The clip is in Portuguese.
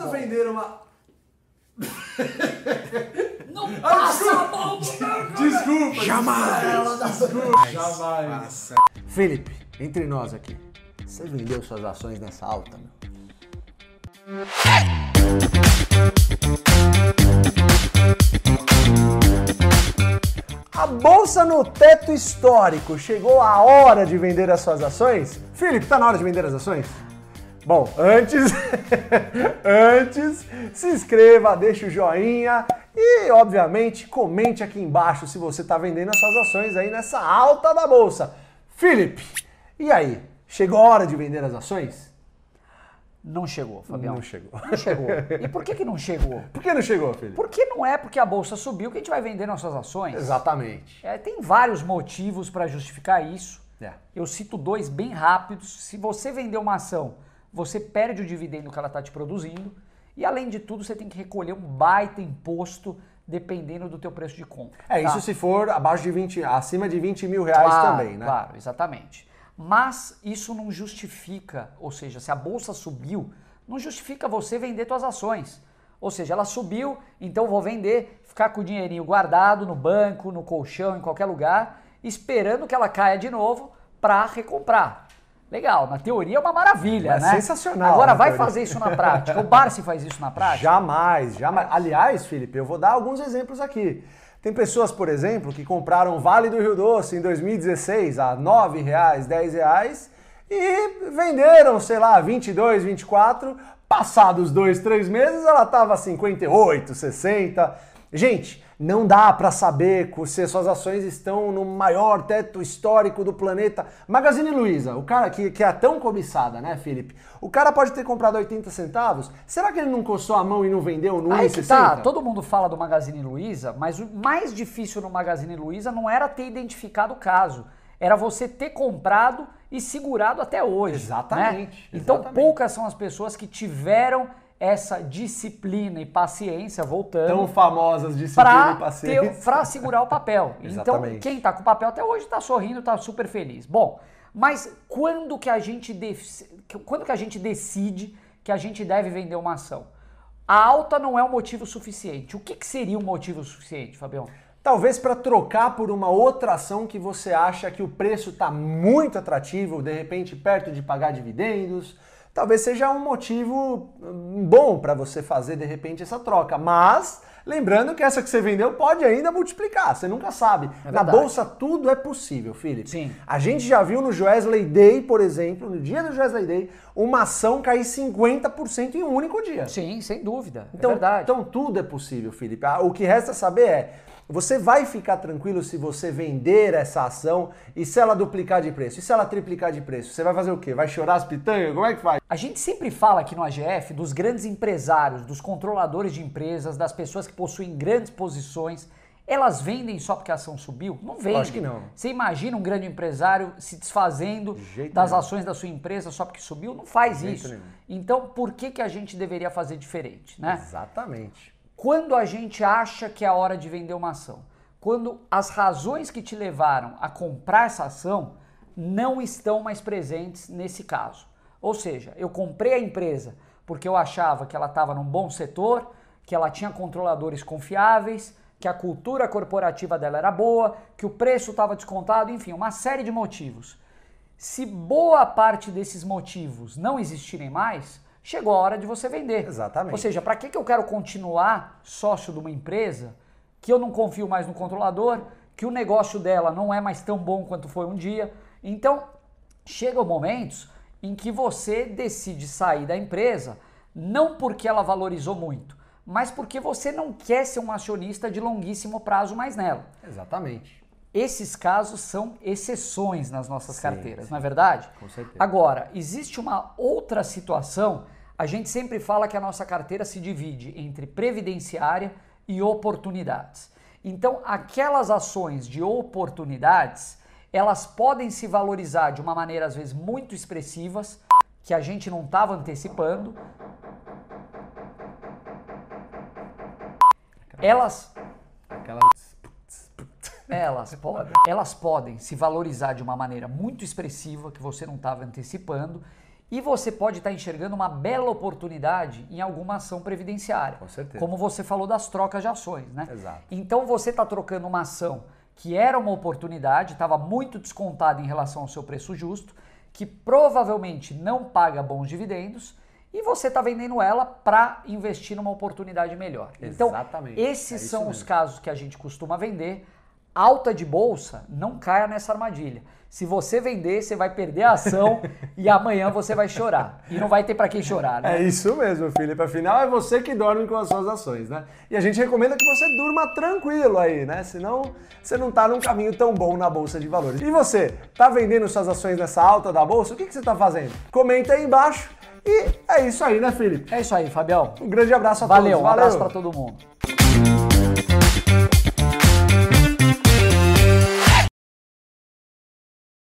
Quando vender uma. Não passa a mão no meu Desculpa! Jamais! Desculpa! Jamais! Felipe, entre nós aqui, você vendeu suas ações nessa alta, meu? A bolsa no teto histórico. Chegou a hora de vender as suas ações? Felipe, tá na hora de vender as ações? Bom, antes, antes, se inscreva, deixa o joinha e, obviamente, comente aqui embaixo se você está vendendo as suas ações aí nessa alta da bolsa. Felipe, e aí? Chegou a hora de vender as ações? Não chegou, Fabião. Não chegou. Não chegou. E por que, que não chegou? Por que não chegou, Felipe? Porque não é porque a bolsa subiu que a gente vai vender nossas ações. Exatamente. É, tem vários motivos para justificar isso. É. Eu cito dois bem rápidos. Se você vender uma ação, você perde o dividendo que ela está te produzindo. E além de tudo, você tem que recolher um baita imposto dependendo do teu preço de compra. É, isso tá? se for abaixo de 20, acima de 20 mil reais Claro, também, né? Claro, exatamente. Mas isso não justifica, ou seja, se a bolsa subiu, não justifica você vender suas ações. Ou seja, ela subiu, então eu vou vender, ficar com o dinheirinho guardado no banco, no colchão, em qualquer lugar, esperando que ela caia de novo para recomprar. Legal, na teoria é uma maravilha, É né? sensacional Agora na vai teoria. fazer isso na prática. O Barsi faz isso na prática? Jamais, jamais. Aliás, Felipe, eu vou dar alguns exemplos aqui. Tem pessoas, por exemplo, que compraram Vale do Rio Doce em 2016 a 9 reais, 10 reais e venderam, sei lá, 22, 24. Passados dois, três meses, ela estava 58, 60. Gente, não dá para saber se suas ações estão no maior teto histórico do planeta. Magazine Luiza, o cara que, que é tão cobiçada, né, Felipe? O cara pode ter comprado 80 centavos. Será que ele não coçou a mão e não vendeu no Aí que 1,60? tá, todo mundo fala do Magazine Luiza, mas o mais difícil no Magazine Luiza não era ter identificado o caso, era você ter comprado e segurado até hoje. Exatamente, né? Então exatamente. poucas são as pessoas que tiveram essa disciplina e paciência, voltando, Tão famosas disciplina e paciência. para segurar o papel. então, quem tá com o papel até hoje tá sorrindo, tá super feliz. Bom, mas quando que a gente quando que a gente decide que a gente deve vender uma ação? A alta não é um motivo suficiente. O que, que seria um motivo suficiente, Fabião? Talvez para trocar por uma outra ação que você acha que o preço está muito atrativo, de repente perto de pagar dividendos. Talvez seja um motivo hum, bom para você fazer de repente essa troca. Mas lembrando que essa que você vendeu pode ainda multiplicar, você nunca sabe. Na verdade. bolsa tudo é possível, Felipe. Sim. A gente já viu no Joesley Day, por exemplo, no dia do Joesley Day, uma ação cair 50% em um único dia. Sim, sem dúvida. Então, é verdade. então tudo é possível, Felipe. Ah, O que resta saber é, você vai ficar tranquilo se você vender essa ação e se ela duplicar de preço? E se ela triplicar de preço? Você vai fazer o quê? Vai chorar as pitangas? Como é que faz? A gente sempre fala aqui no AGF dos grandes empresários, dos controladores de empresas, das pessoas que possuem grandes posições. Elas vendem só porque a ação subiu? Não vendem. Lógico que não. Você imagina um grande empresário se desfazendo das nenhum. ações da sua empresa só porque subiu? Não faz isso. nenhum. Então, por que, que a gente deveria fazer diferente, né? Exatamente. Quando a gente acha que é a hora de vender uma ação, quando as razões que te levaram a comprar essa ação não estão mais presentes nesse caso. Ou seja, eu comprei a empresa porque eu achava que ela estava num bom setor, que ela tinha controladores confiáveis, que a cultura corporativa dela era boa, que o preço estava descontado, enfim, uma série de motivos. Se boa parte desses motivos não existirem mais, chegou a hora de você vender. Exatamente. Ou seja, para que, que eu quero continuar sócio de uma empresa que eu não confio mais no controlador, que o negócio dela não é mais tão bom quanto foi um dia? Então, chegam momentos em que você decide sair da empresa não porque ela valorizou muito, mas porque você não quer ser um acionista de longuíssimo prazo mais nela. Exatamente. Esses casos são exceções nas nossas Sim, carteiras, sim. não é verdade? Com certeza. Agora, existe uma outra situação. A gente sempre fala que a nossa carteira se divide entre previdenciária e oportunidades. Então, aquelas ações de oportunidades, elas podem se valorizar de uma maneira às vezes muito expressivas, que a gente não estava antecipando. Elas Aquela... Elas podem, elas podem se valorizar de uma maneira muito expressiva que você não estava antecipando E você pode estar enxergando uma bela oportunidade em alguma ação previdenciária. Com certeza. Como você falou das trocas de ações, né? Exato. Então você está trocando uma ação que era uma oportunidade, estava muito descontada em relação ao seu preço justo, que provavelmente não paga bons dividendos e você está vendendo ela para investir numa oportunidade melhor. Exatamente. Então, esses É são os mesmo. casos que a gente costuma vender. Alta de bolsa, não caia nessa armadilha. Se você vender, você vai perder a ação e amanhã você vai chorar. E não vai ter para quem chorar, né? É isso mesmo, Felipe. Afinal, é você que dorme com as suas ações, né? E a gente recomenda que você durma tranquilo aí, né? Senão você não tá num caminho tão bom na Bolsa de Valores. E você, tá vendendo suas ações nessa alta da Bolsa? O que, que você tá fazendo? Comenta aí embaixo. E é isso aí, né, Felipe? É isso aí, Fabião. Um grande abraço a Valeu, todos. um abraço para todo mundo.